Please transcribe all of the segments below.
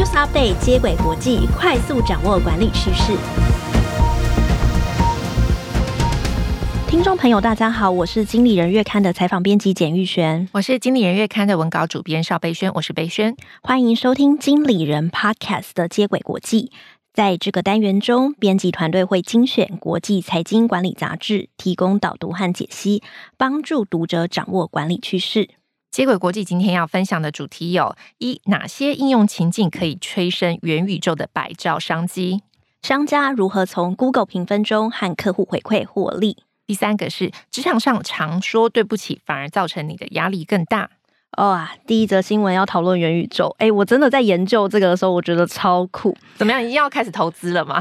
News Update 接轨国际，快速掌握管理趋势。听众朋友，大家好，我是经理人月刊的采访编辑简玉璇，我是经理人月刊的文稿主编邵贝萱，我是贝萱，欢迎收听经理人 Podcast 的接轨国际。在这个单元中，编辑团队会精选国际财经管理杂志，提供导读和解析，帮助读者掌握管理趋势。接轨国际今天要分享的主题有：一、哪些应用情境可以催生元宇宙的百兆商机？商家如何从 Google 评分中和客户回馈获利？第三个是职场上常说对不起，反而造成你的压力更大。哇、哦啊，第一则新闻要讨论元宇宙，哎，我真的在研究这个的时候，我觉得超酷。怎么样，已经要开始投资了吗？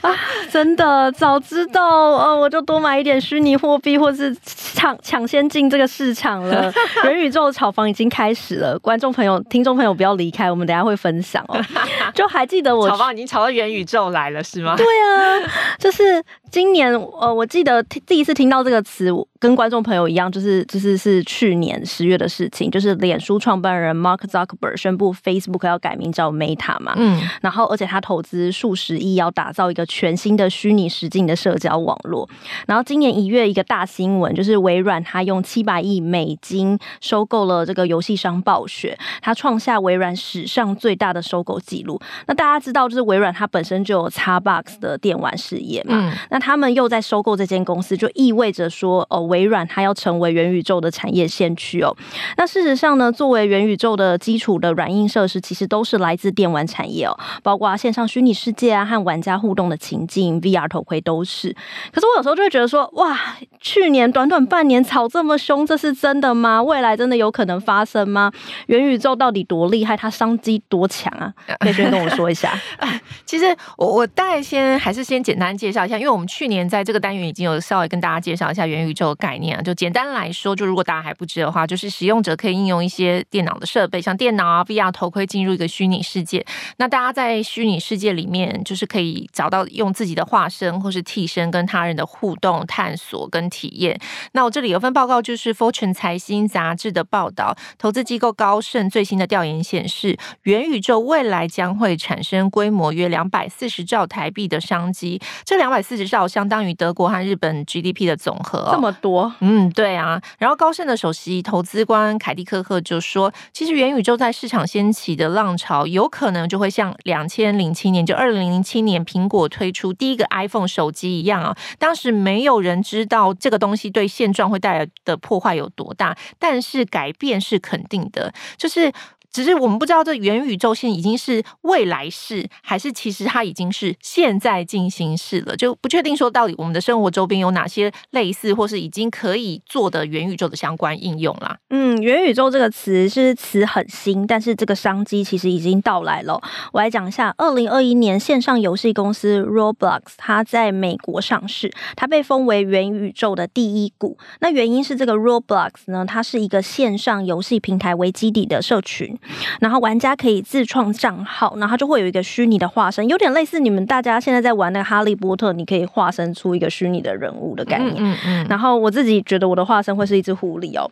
啊、真的，早知道，呃，我就多买一点虚拟货币，或是抢抢先进这个市场了。元宇宙的炒房已经开始了，观众朋友、听众朋友不要离开，我们等下会分享哦。就还记得我炒房已经炒到元宇宙来了，是吗？对啊，就是。今年，呃，我记得第一次听到这个词，跟观众朋友一样，就是就是是去年十月的事情，就是脸书创办人 Mark Zuckerberg 宣布 Facebook 要改名叫 Meta 嘛，嗯，然后而且他投资数十亿，要打造一个全新的虚拟实境的社交网络。然后今年一月一个大新闻，就是微软他用七百亿美金收购了这个游戏商暴雪，他创下微软史上最大的收购记录。那大家知道，就是微软它本身就有 Xbox 的电玩事业嘛，嗯、那他们又在收购这间公司，就意味着说，哦，微软它要成为元宇宙的产业先驱哦。那事实上呢，作为元宇宙的基础的软硬设施，其实都是来自电玩产业哦，包括线上虚拟世界啊和玩家互动的情境，VR 头盔都是。可是我有时候就会觉得说，哇，去年短短半年炒这么凶，这是真的吗？未来真的有可能发生吗？元宇宙到底多厉害？它商机多强啊？可以先跟我说一下。其实我我大概先还是先简单介绍一下，因为我们。去年在这个单元已经有稍微跟大家介绍一下元宇宙概念啊，就简单来说，就如果大家还不知的话，就是使用者可以应用一些电脑的设备，像电脑啊、VR 头盔进入一个虚拟世界。那大家在虚拟世界里面，就是可以找到用自己的化身或是替身跟他人的互动、探索跟体验。那我这里有份报告，就是 Fortune 财新杂志的报道，投资机构高盛最新的调研显示，元宇宙未来将会产生规模约两百四十兆台币的商机。这两百四十兆。相当于德国和日本 GDP 的总和，这么多，多嗯，对啊。然后高盛的首席投资官凯蒂科克就说，其实元宇宙在市场掀起的浪潮，有可能就会像两千零七年，就二零零七年苹果推出第一个 iPhone 手机一样啊。当时没有人知道这个东西对现状会带来的破坏有多大，但是改变是肯定的，就是。只是我们不知道这元宇宙现在已经是未来式，还是其实它已经是现在进行式了，就不确定说到底我们的生活周边有哪些类似或是已经可以做的元宇宙的相关应用啦。嗯，元宇宙这个词是词很新，但是这个商机其实已经到来了。我来讲一下，二零二一年线上游戏公司 Roblox 它在美国上市，它被封为元宇宙的第一股。那原因是这个 Roblox 呢，它是一个线上游戏平台为基底的社群。然后玩家可以自创账号，然后它就会有一个虚拟的化身，有点类似你们大家现在在玩那个哈利波特，你可以化身出一个虚拟的人物的概念。嗯嗯，嗯。然后我自己觉得我的化身会是一只狐狸哦，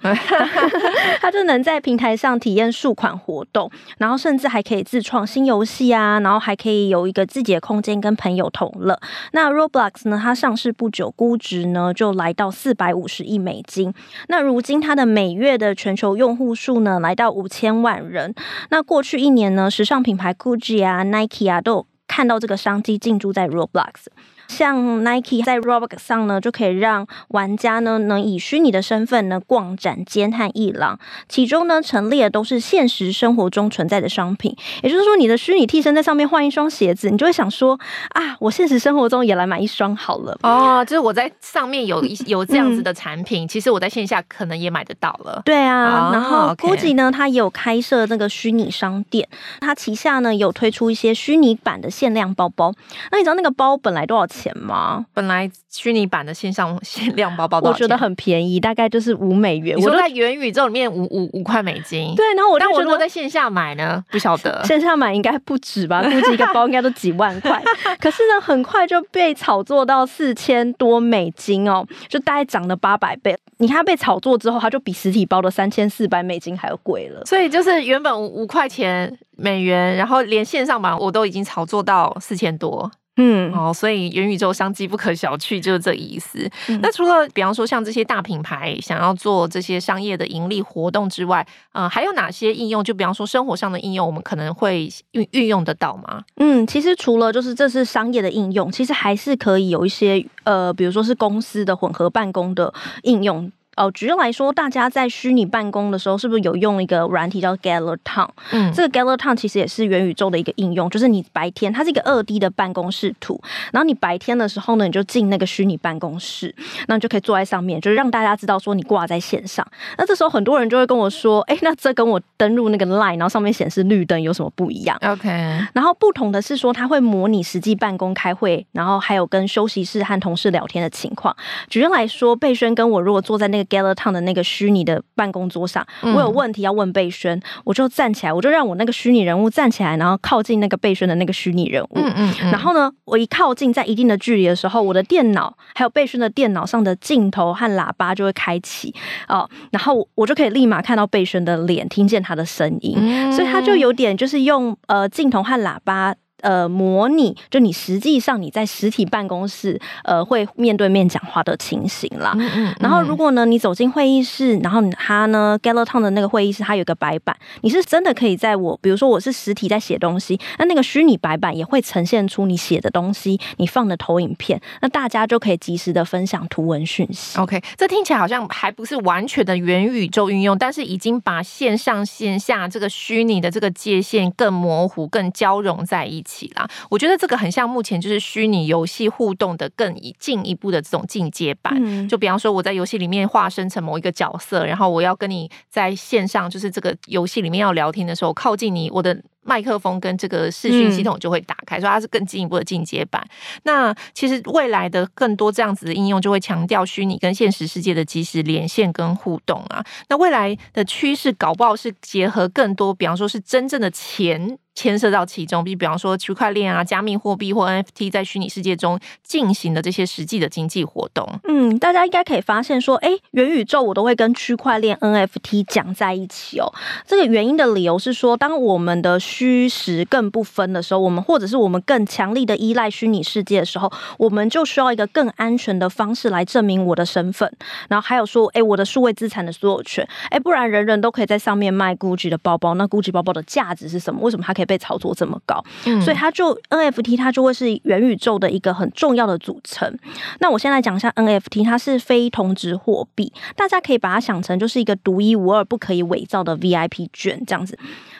它就能在平台上体验数款活动，然后甚至还可以自创新游戏啊，然后还可以有一个自己的空间跟朋友同乐。那 Roblox 呢，它上市不久，估值呢就来到四百五十亿美金。那如今它的每月的全球用户数呢，来到五千万人。那过去一年呢，时尚品牌 Gucci 啊、Nike 啊，都看到这个商机进驻在 Roblox。像 Nike 在 Roblox 上呢，就可以让玩家呢能以虚拟的身份呢逛展间和艺廊，其中呢陈列的都是现实生活中存在的商品。也就是说，你的虚拟替身在上面换一双鞋子，你就会想说啊，我现实生活中也来买一双好了。哦，就是我在上面有一 有这样子的产品，嗯，其实我在线下可能也买得到了。对啊，哦，然后 Gucci 呢，它也有开设那个虚拟商店，它旗下呢有推出一些虚拟版的限量包包。那你知道那个包本来多少钱？钱吗？本来虚拟版的线上 限量包包，我觉得很便宜，大概就是五美元。我说在元宇宙里面五五五块美金？对，然后我就觉得，但我如果在线下买呢？不晓得，线下买应该不止吧？估计一个包应该都几万块。可是呢，很快就被炒作到四千多美金哦，就大概涨了八百倍。你看它被炒作之后，它就比实体包的三千四百美金还要贵了。所以就是原本五五块钱美元，然后连线上版我都已经炒作到四千多。嗯，哦，所以元宇宙商机不可小觑，就是这意思。嗯、那除了比方说像这些大品牌想要做这些商业的盈利活动之外，呃，还有哪些应用？就比方说生活上的应用，我们可能会运运用得到吗？嗯，其实除了就是这是商业的应用，其实还是可以有一些呃，比如说是公司的混合办公的应用。哦，举例来说，大家在虚拟办公的时候，是不是有用一个软体叫 Gather Town？嗯，这个 Gather Town 其实也是元宇宙的一个应用，就是你白天它是一个二 D 的办公室图，然后你白天的时候呢，你就进那个虚拟办公室，那你就可以坐在上面，就是让大家知道说你挂在线上。那这时候很多人就会跟我说，哎，那这跟我登录那个 Line，然后上面显示绿灯有什么不一样？OK。然后不同的是说，它会模拟实际办公开会，然后还有跟休息室和同事聊天的情况。举例来说，贝轩跟我如果坐在那个 Gather Town 的那个虚拟的办公桌上，我有问题要问贝轩，我就站起来，我就让我那个虚拟人物站起来，然后靠近那个贝轩的那个虚拟人物。嗯嗯，嗯。然后呢，我一靠近在一定的距离的时候，我的电脑还有贝轩的电脑上的镜头和喇叭就会开启哦，然后我就可以立马看到贝轩的脸，听见他的声音。嗯。所以他就有点就是用呃镜头和喇叭。呃，模拟就你实际上你在实体办公室呃会面对面讲话的情形啦。嗯嗯嗯。然后如果呢你走进会议室，然后他呢 Gather Town 的那个会议室，它有个白板，你是真的可以在我，比如说我是实体在写东西，那那个虚拟白板也会呈现出你写的东西，你放的投影片，那大家就可以及时的分享图文讯息。OK，这听起来好像还不是完全的元宇宙运用，但是已经把线上线下这个虚拟的这个界限更模糊、更交融在一起。起啦，我觉得这个很像目前就是虚拟游戏互动的更进一步的这种进阶版。嗯。就比方说，我在游戏里面化身成某一个角色，然后我要跟你在线上，就是这个游戏里面要聊天的时候，靠近你，我的。麦克风跟这个视讯系统就会打开，嗯、所以它是更进一步的进阶版。那其实未来的更多这样子的应用，就会强调虚拟跟现实世界的即时连线跟互动啊。那未来的趋势搞不好是结合更多，比方说是真正的钱牵涉到其中，比比方说区块链啊、加密货币或 NFT 在虚拟世界中进行的这些实际的经济活动。嗯，大家应该可以发现说，哎，元宇宙我都会跟区块链 NFT 讲在一起哦。这个原因的理由是说，当我们的虚实更不分的时候，我们或者是我们更强力的依赖虚拟世界的时候，我们就需要一个更安全的方式来证明我的身份。然后还有说，哎，我的数位资产的所有权，哎，不然人人都可以在上面卖 Gucci 的包包，那 Gucci 包包的价值是什么？为什么它可以被炒作这么高？嗯，所以它就 NFT 它就会是元宇宙的一个很重要的组成。那我先来讲一下 NFT，它是非同质货币，大家可以把它想成就是一个独一无二、不可以伪造的 VIP 卷这样子。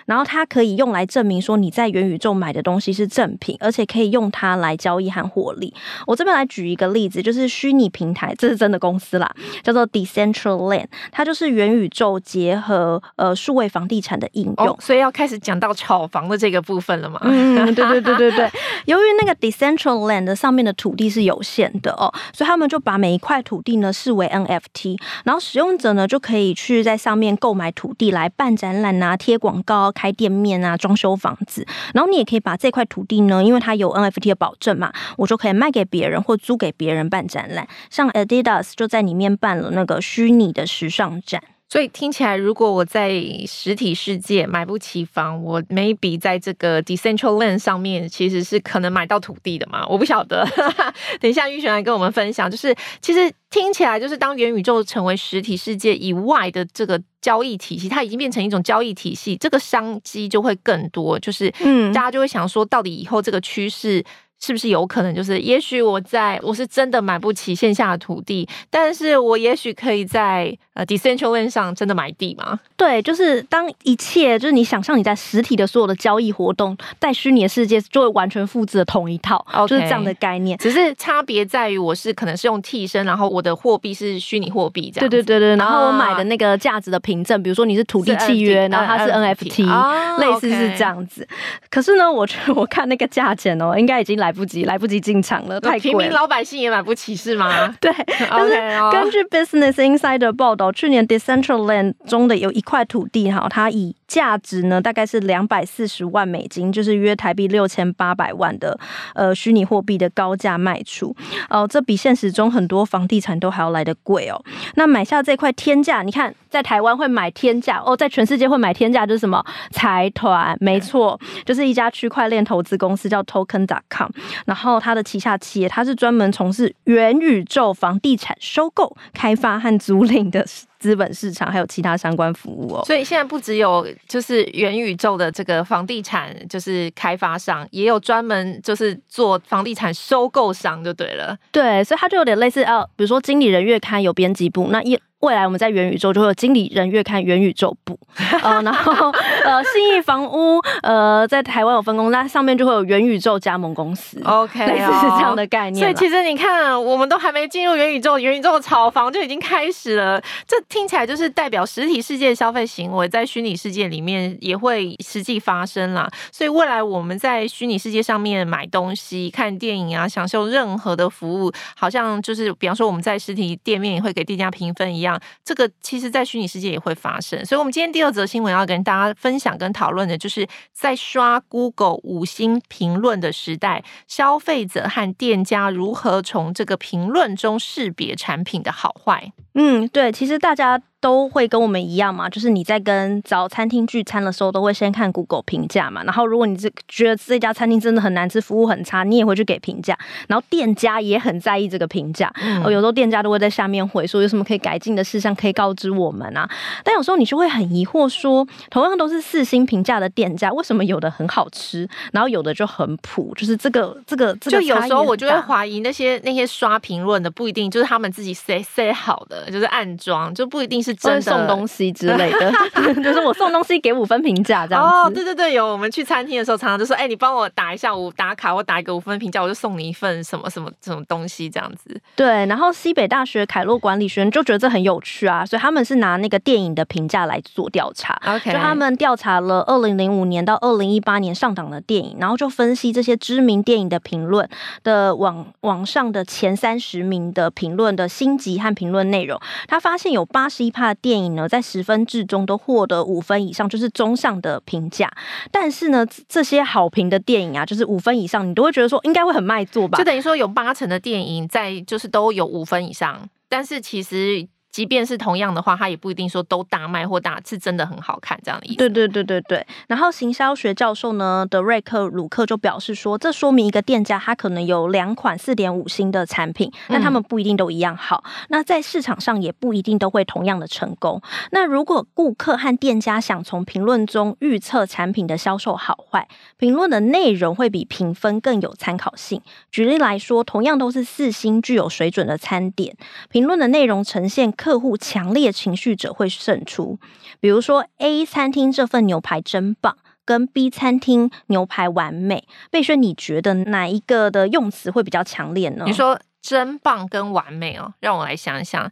然后它可以用来证明说你在元宇宙买的东西是正品，而且可以用它来交易和获利。我这边来举一个例子，就是虚拟平台，这是真的公司啦，叫做 Decentraland，它就是元宇宙结合呃数位房地产的应用。哦，所以要开始讲到炒房的这个部分了嘛？嗯，对对对对对。由于那个 Decentraland 上面的土地是有限的哦，所以他们就把每一块土地呢视为 NFT，然后使用者呢就可以去在上面购买土地来办展览啊、贴广告。开店面啊，装修房子，然后你也可以把这块土地呢，因为它有 NFT 的保证嘛，我就可以卖给别人或租给别人办展览。像 Adidas 就在里面办了那个虚拟的时尚展。所以听起来，如果我在实体世界买不起房，我 maybe 在这个 Decentraland 上面其实是可能买到土地的嘛？我不晓得。等一下玉璇来跟我们分享，就是其实听起来就是当元宇宙成为实体世界以外的这个交易体系，它已经变成一种交易体系，这个商机就会更多。就是嗯，大家就会想说，到底以后这个趋势。是不是有可能就是，也许我在我是真的买不起线下的土地，但是我也许可以在呃 Decentraland 上真的买地吗？对，就是当一切就是你想象你在实体的所有的交易活动，在虚拟的世界就会完全复制的同一套，okay, 就是这样的概念。只是差别在于我是可能是用替身，然后我的货币是虚拟货币这样。对对对对，然后我买的那个价值的凭证，比如说你是土地契约，然后它是 NFT，、哦、类似是这样子。可是呢，我觉得我看那个价钱哦，应该已经来。不及，来不及进场了，太贵。平民老百姓也买不起是吗？对，但是根据 Business Insider 报道，去年 Decentraland 中的有一块土地哈，它以价值呢大概是两百四十万美金，就是约台币六千八百万的呃虚拟货币的高价卖出。哦、呃，这比现实中很多房地产都还要来的贵哦。那买下这块天价，你看在台湾会买天价哦，在全世界会买天价就是什么财团？没错，就是一家区块链投资公司叫 Token.com，然后他的旗下企业，他是专门从事元宇宙房地产收购、开发和租赁的。资本市场还有其他相关服务哦，所以现在不只有就是元宇宙的这个房地产就是开发商，也有专门就是做房地产收购商就对了。对，所以它就有点类似啊，比如说经理人月刊有编辑部，那一。未来我们在元宇宙就会有经理人月刊元宇宙部，呃，然后呃信义房屋呃在台湾有分公司，那上面就会有元宇宙加盟公司，OK，类似是这样的概念。所以其实你看，我们都还没进入元宇宙，元宇宙的炒房就已经开始了。这听起来就是代表实体世界消费行为在虚拟世界里面也会实际发生啦。所以未来我们在虚拟世界上面买东西、看电影啊，享受任何的服务，好像就是比方说我们在实体店面也会给店家评分一样。这个其实，在虚拟世界也会发生，所以，我们今天第二则新闻要跟大家分享跟讨论的，就是在刷 Google 五星评论的时代，消费者和店家如何从这个评论中识别产品的好坏。嗯，对，其实大家。都会跟我们一样嘛，就是你在跟找餐厅聚餐的时候，都会先看 Google 评价嘛。然后如果你这觉得这家餐厅真的很难吃，服务很差，你也会去给评价。然后店家也很在意这个评价，嗯、有时候店家都会在下面回说有什么可以改进的事项可以告知我们啊。但有时候你就会很疑惑说，同样都是四星评价的店家，为什么有的很好吃，然后有的就很普？就是这个这个这个，就有时候我就会怀疑那些那些刷评论的不一定就是他们自己塞塞好的，就是暗装，就不一定是。真的送东西之类的，就是我送东西给五分评价这样子。哦，对对对，有我们去餐厅的时候，常常就说，哎、欸，你帮我打一下五打卡，我打一个五分评价，我就送你一份什么什么什么东西这样子。对，然后西北大学凯洛管理学院就觉得这很有趣啊，所以他们是拿那个电影的评价来做调查。OK，就他们调查了二零零五年到二零一八年上档的电影，然后就分析这些知名电影的评论的网网上的前三十名的评论的星级和评论内容，他发现有八十一趴的电影呢，在十分制中都获得五分以上，就是中上的评价。但是呢，这些好评的电影啊，就是五分以上，你都会觉得说应该会很卖座吧？就等于说有八成的电影在就是都有五分以上，但是其实。即便是同样的话，它也不一定说都大卖或大是真的很好看这样的意思。对对对对对。然后行销学教授呢，德瑞克鲁克就表示说，这说明一个店家他可能有两款四点五星的产品，但他们不一定都一样好。嗯。那在市场上也不一定都会同样的成功。那如果顾客和店家想从评论中预测产品的销售好坏，评论的内容会比评分更有参考性。举例来说，同样都是四星具有水准的餐点，评论的内容呈现。客户强烈情绪者会胜出，比如说 A 餐厅这份牛排真棒，跟 B 餐厅牛排完美。贝轩，你觉得哪一个的用词会比较强烈呢？你说真棒跟完美哦，让我来想一想。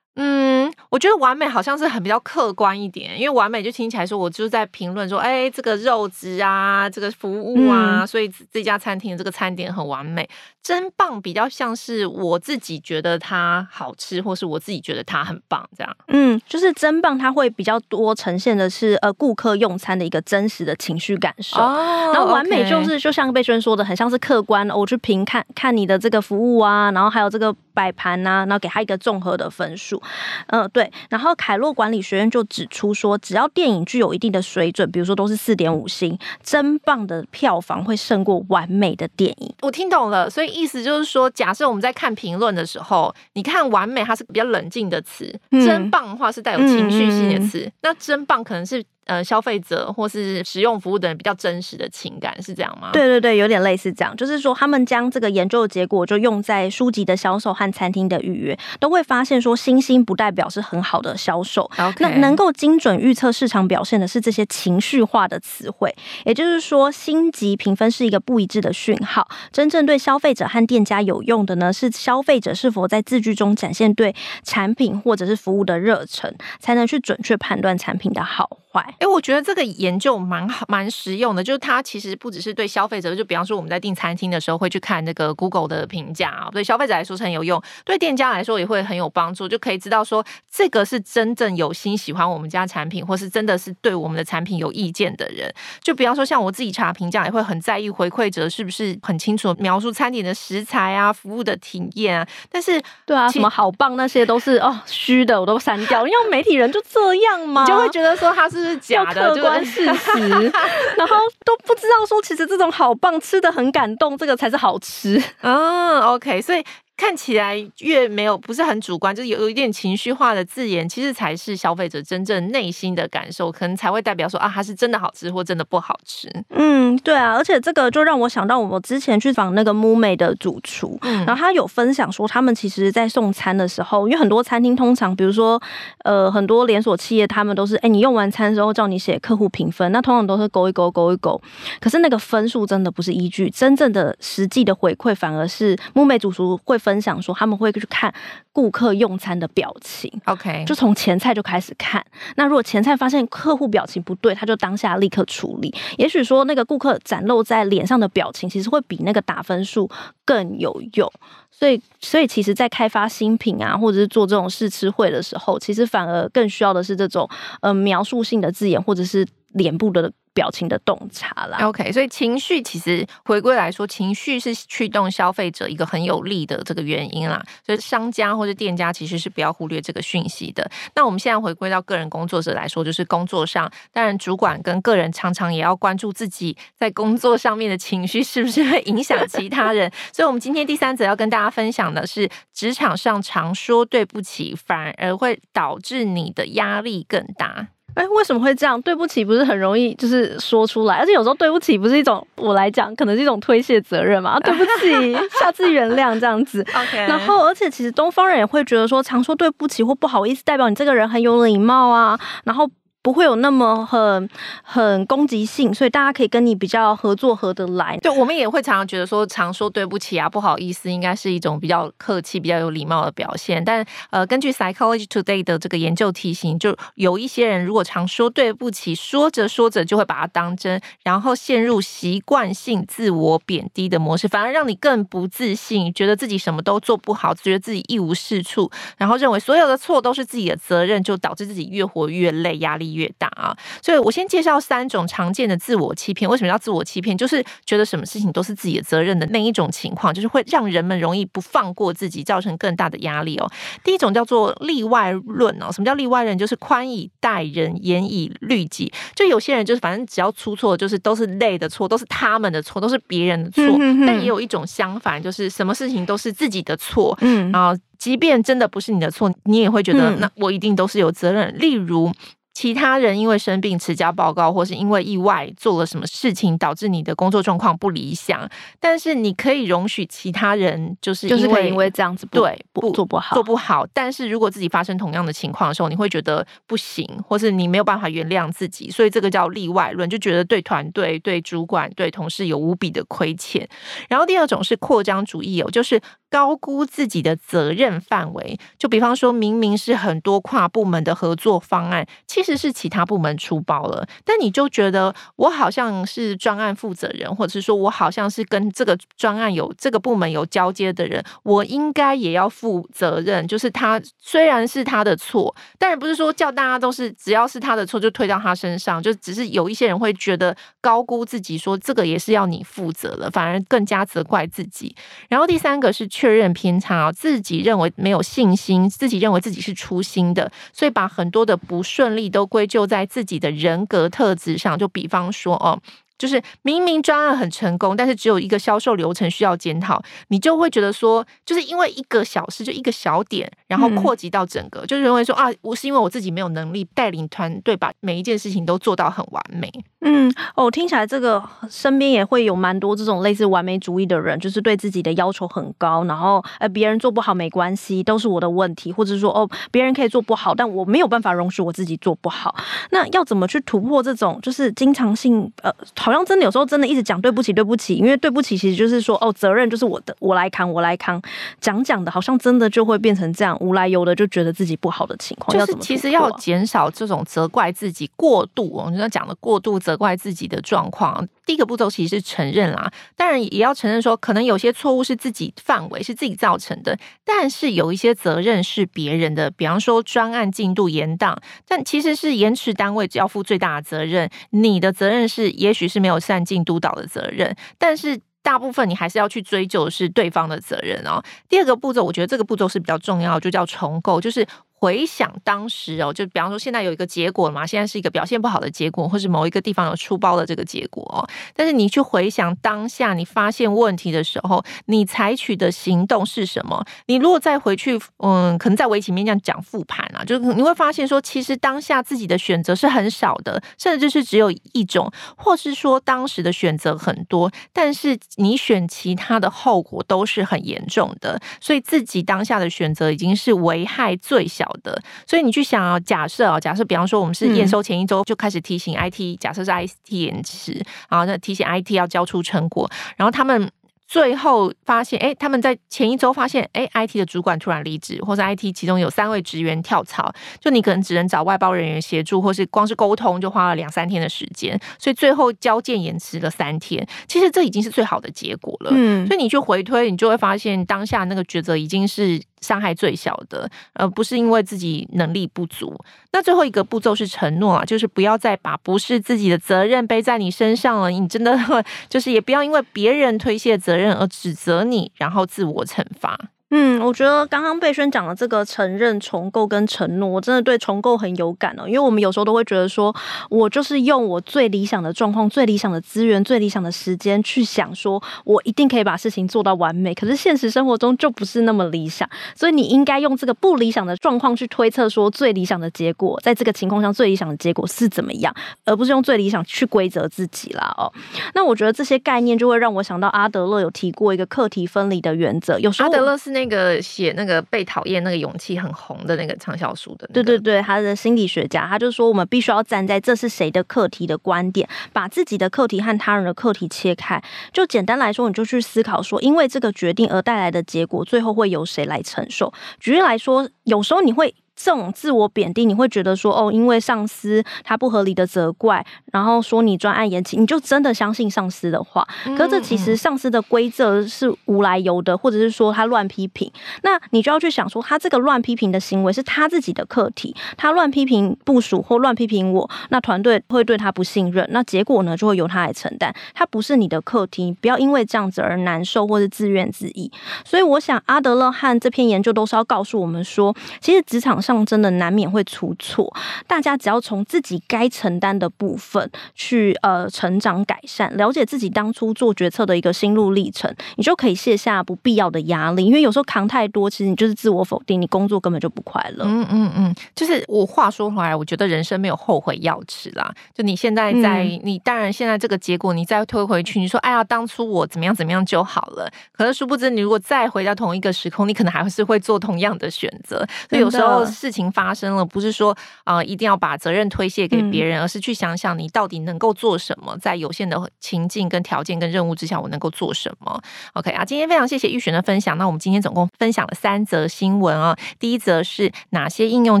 嗯，我觉得完美好像是很比较客观一点，因为完美就听起来说，我就是在评论说，哎、欸，这个肉质啊，这个服务啊，嗯、所以这家餐厅的这个餐点很完美，真棒，比较像是我自己觉得它好吃，或是我自己觉得它很棒这样。嗯，就是真棒，它会比较多呈现的是呃顾客用餐的一个真实的情绪感受。哦，然后完美就是就像贝轩说的，很像是客观，我去评看看你的这个服务啊，然后还有这个摆盘呐，然后给他一个综合的分数。嗯、呃，对。然后凯洛管理学院就指出说，只要电影具有一定的水准，比如说都是四点五星，真棒的票房会胜过完美的电影。我听懂了，所以意思就是说，假设我们在看评论的时候，你看完美，它是比较冷静的词；嗯、真棒的话是带有情绪性的词。嗯、那真棒可能是。呃，消费者或是使用服务的人比较真实的情感是这样吗？对对对，有点类似这样，就是说他们将这个研究的结果就用在书籍的销售和餐厅的预约，都会发现说星星不代表是很好的销售。那能够精准预测市场表现的是这些情绪化的词汇，也就是说星级评分是一个不一致的讯号。真正对消费者和店家有用的呢，是消费者是否在字句中展现对产品或者是服务的热忱，才能去准确判断产品的好坏。哎，我觉得这个研究蛮好，蛮实用的。就是它其实不只是对消费者，就比方说我们在订餐厅的时候会去看那个 Google 的评价啊，对消费者来说是很有用，对店家来说也会很有帮助，就可以知道说这个是真正有心喜欢我们家产品，或是真的是对我们的产品有意见的人。就比方说像我自己查评价，也会很在意回馈者是不是很清楚描述餐点的食材啊、服务的体验啊。但是对啊，什么好棒那些都是哦虚的，我都删掉，因为媒体人就这样嘛，就会觉得说他是不是假的，客观事实，然后都不知道说其实这种好棒吃的很感动，这个才是好吃。嗯，OK，所以。看起来越没有不是很主观，就是有有一点情绪化的字眼，其实才是消费者真正内心的感受，可能才会代表说啊，它是真的好吃或真的不好吃。嗯，对啊，而且这个就让我想到我之前去访那个 MUME 的主厨，嗯，然后他有分享说，他们其实在送餐的时候，因为很多餐厅通常，比如说呃很多连锁企业，他们都是哎你用完餐之后叫你写客户评分，那通常都是勾一勾勾一勾，可是那个分数真的不是依据真正的实际的回馈，反而是 MUME 主厨会。分享说他们会去看顾客用餐的表情，OK，就从前菜就开始看。那如果前菜发现客户表情不对，他就当下立刻处理。也许说那个顾客展露在脸上的表情，其实会比那个打分数更有用。所以，所以其实，在开发新品啊，或者是做这种试吃会的时候，其实反而更需要的是这种呃描述性的字眼，或者是脸部的。表情的洞察啦，OK，所以情绪其实回归来说，情绪是驱动消费者一个很有力的这个原因啦。所以商家或者店家其实是不要忽略这个讯息的。那我们现在回归到个人工作者来说，就是工作上，当然主管跟个人常常也要关注自己在工作上面的情绪是不是会影响其他人。所以，我们今天第三则要跟大家分享的是，职场上常说对不起，反而会导致你的压力更大。哎、欸，为什么会这样？对不起，不是很容易就是说出来，而且有时候对不起不是一种我来讲，可能是一种推卸责任嘛。对不起，下次原谅这样子。OK。然后，而且其实东方人也会觉得说，常说对不起或不好意思，代表你这个人很有礼貌啊。然后。不会有那么很很攻击性，所以大家可以跟你比较合作合得来。对，我们也会常常觉得说，常说对不起啊，不好意思，应该是一种比较客气、比较有礼貌的表现。但呃，根据 Psychology Today 的这个研究提醒，就有一些人如果常说对不起，说着说着就会把它当真，然后陷入习惯性自我贬低的模式，反而让你更不自信，觉得自己什么都做不好，觉得自己一无是处，然后认为所有的错都是自己的责任，就导致自己越活越累，压力越大啊，所以我先介绍三种常见的自我欺骗。为什么叫自我欺骗？就是觉得什么事情都是自己的责任的那一种情况，就是会让人们容易不放过自己，造成更大的压力哦。第一种叫做例外论哦。什么叫例外论？就是宽以待人，严以律己。就有些人就是反正只要出错，就是都是累的错，都是他们的错，都是别人的错。嗯、哼哼，但也有一种相反，就是什么事情都是自己的错。嗯，然后即便真的不是你的错，你也会觉得那我一定都是有责任。嗯、例如。其他人因为生病迟交报告，或是因为意外做了什么事情导致你的工作状况不理想，但是你可以容许其他人就是因为、就是、因为这样子不对不做不好做不好，但是如果自己发生同样的情况的时候，你会觉得不行，或是你没有办法原谅自己，所以这个叫例外论，就觉得对团队、对主管、对同事有无比的亏欠。然后第二种是扩张主义哦，就是。高估自己的责任范围，就比方说，明明是很多跨部门的合作方案，其实是其他部门出包了，但你就觉得我好像是专案负责人，或者是说我好像是跟这个专案有这个部门有交接的人，我应该也要负责任。就是他虽然是他的错，但也不是说叫大家都是只要是他的错就推到他身上，就只是有一些人会觉得高估自己，说这个也是要你负责了，反而更加责怪自己。然后第三个是。确认偏差，自己认为没有信心，自己认为自己是粗心的，所以把很多的不顺利都归咎在自己的人格特质上。就比方说，哦。就是明明专案很成功，但是只有一个销售流程需要检讨，你就会觉得说，就是因为一个小事，就一个小点，然后扩及到整个，嗯、就是认为说啊，我是因为我自己没有能力带领团队把每一件事情都做到很完美。嗯，哦，听起来这个身边也会有蛮多这种类似完美主义的人，就是对自己的要求很高，然后呃，别人做不好没关系，都是我的问题，或者说哦，别人可以做不好，但我没有办法容许我自己做不好。那要怎么去突破这种就是经常性呃？好像真的有时候真的一直讲对不起，对不起，因为对不起其实就是说哦，责任就是我的，我来扛，我来扛。讲讲的，好像真的就会变成这样无来由的就觉得自己不好的情况。就是其实要减少这种责怪自己过度，我们讲的过度责怪自己的状况。第一个步骤其实是承认啦，当然也要承认说，可能有些错误是自己范围是自己造成的，但是有一些责任是别人的，比方说专案进度延宕，但其实是延迟单位只要负最大的责任，你的责任是也许是没有善尽督导的责任，但是大部分你还是要去追究是对方的责任哦。第二个步骤，我觉得这个步骤是比较重要，就叫重构，就是。回想当时哦，就比方说现在有一个结果嘛，现在是一个表现不好的结果，或是某一个地方有出包的这个结果哦。但是你去回想当下你发现问题的时候，你采取的行动是什么？你如果再回去，嗯，可能在围棋面这样讲复盘啊，就你会发现说，其实当下自己的选择是很少的，甚至是只有一种，或是说当时的选择很多，但是你选其他的后果都是很严重的，所以自己当下的选择已经是危害最小的，所以你去想啊，假设啊，假设比方说我们是验收前一周就开始提醒 IT，假设是 IT 延迟，然后那提醒 IT 要交出成果，然后他们。最后发现，哎，他们在前一周发现，哎，IT 的主管突然离职，或者 IT 其中有三位职员跳槽，就你可能只能找外包人员协助，或是光是沟通就花了两三天的时间，所以最后交件延迟了三天。其实这已经是最好的结果了。嗯，所以你去回推，你就会发现当下那个抉择已经是。伤害最小的，而不是因为自己能力不足。那最后一个步骤是承诺啊，就是不要再把不是自己的责任背在你身上了。你真的 就是也不要因为别人推卸责任而指责你，然后自我惩罚。嗯，我觉得刚刚贝轩讲的这个承认、重构跟承诺，我真的对重构很有感哦。因为我们有时候都会觉得说，我就是用我最理想的状况、最理想的资源、最理想的时间去想，说我一定可以把事情做到完美。可是现实生活中就不是那么理想，所以你应该用这个不理想的状况去推测说最理想的结果，在这个情况下最理想的结果是怎么样，而不是用最理想去规则自己啦。哦，那我觉得这些概念就会让我想到阿德勒有提过一个课题分离的原则。有时候阿德勒是那。那个写那个被讨厌那个勇气很红的那个畅销书的，对对对，他的心理学家，他就说我们必须要站在这是谁的课题的观点，把自己的课题和他人的课题切开。就简单来说，你就去思考说，因为这个决定而带来的结果，最后会由谁来承受？举例来说，有时候你会。这种自我贬低，你会觉得说哦，因为上司他不合理的责怪，然后说你专案延期，你就真的相信上司的话。可是这其实上司的规则是无来由的，或者是说他乱批评，那你就要去想说，他这个乱批评的行为是他自己的课题，他乱批评部署或乱批评我，那团队会对他不信任，那结果呢就会由他来承担，他不是你的课题，不要因为这样子而难受或是自怨自艾。所以我想阿德勒和这篇研究都是要告诉我们说，其实职场上真的难免会出错，大家只要从自己该承担的部分去呃成长改善，了解自己当初做决策的一个心路历程，你就可以卸下不必要的压力。因为有时候扛太多，其实你就是自我否定，你工作根本就不快乐。嗯嗯嗯，就是我话说回来，我觉得人生没有后悔药吃啦。就你现在在，嗯、你当然现在这个结果，你再推回去，你说哎呀，当初我怎么样怎么样就好了。可是殊不知，你如果再回到同一个时空，你可能还是会做同样的选择。所以有时候事情发生了，不是说啊、呃、一定要把责任推卸给别人，嗯、而是去想想你到底能够做什么，在有限的情境、跟条件、跟任务之下，我能够做什么？OK 啊，今天非常谢谢玉璇的分享。那我们今天总共分享了三则新闻啊。第一则是哪些应用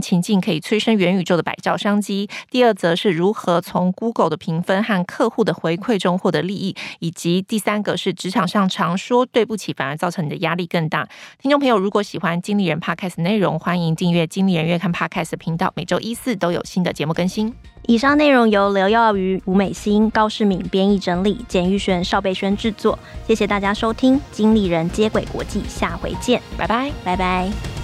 情境可以催生元宇宙的百兆商机？第二则是如何从 Google 的评分和客户的回馈中获得利益？以及第三个是职场上常说对不起，反而造成你的压力更大。听众朋友，如果喜欢经理人 Podcast 内容，欢迎订阅经理人月刊 Podcast。频道每周一四都有新的节目更新。以上内容由刘耀瑜、吴美欣、高世敏编译整理，简玉璇、邵贝萱制作。谢谢大家收听《经理人接轨国际》，下回见，拜拜，拜拜。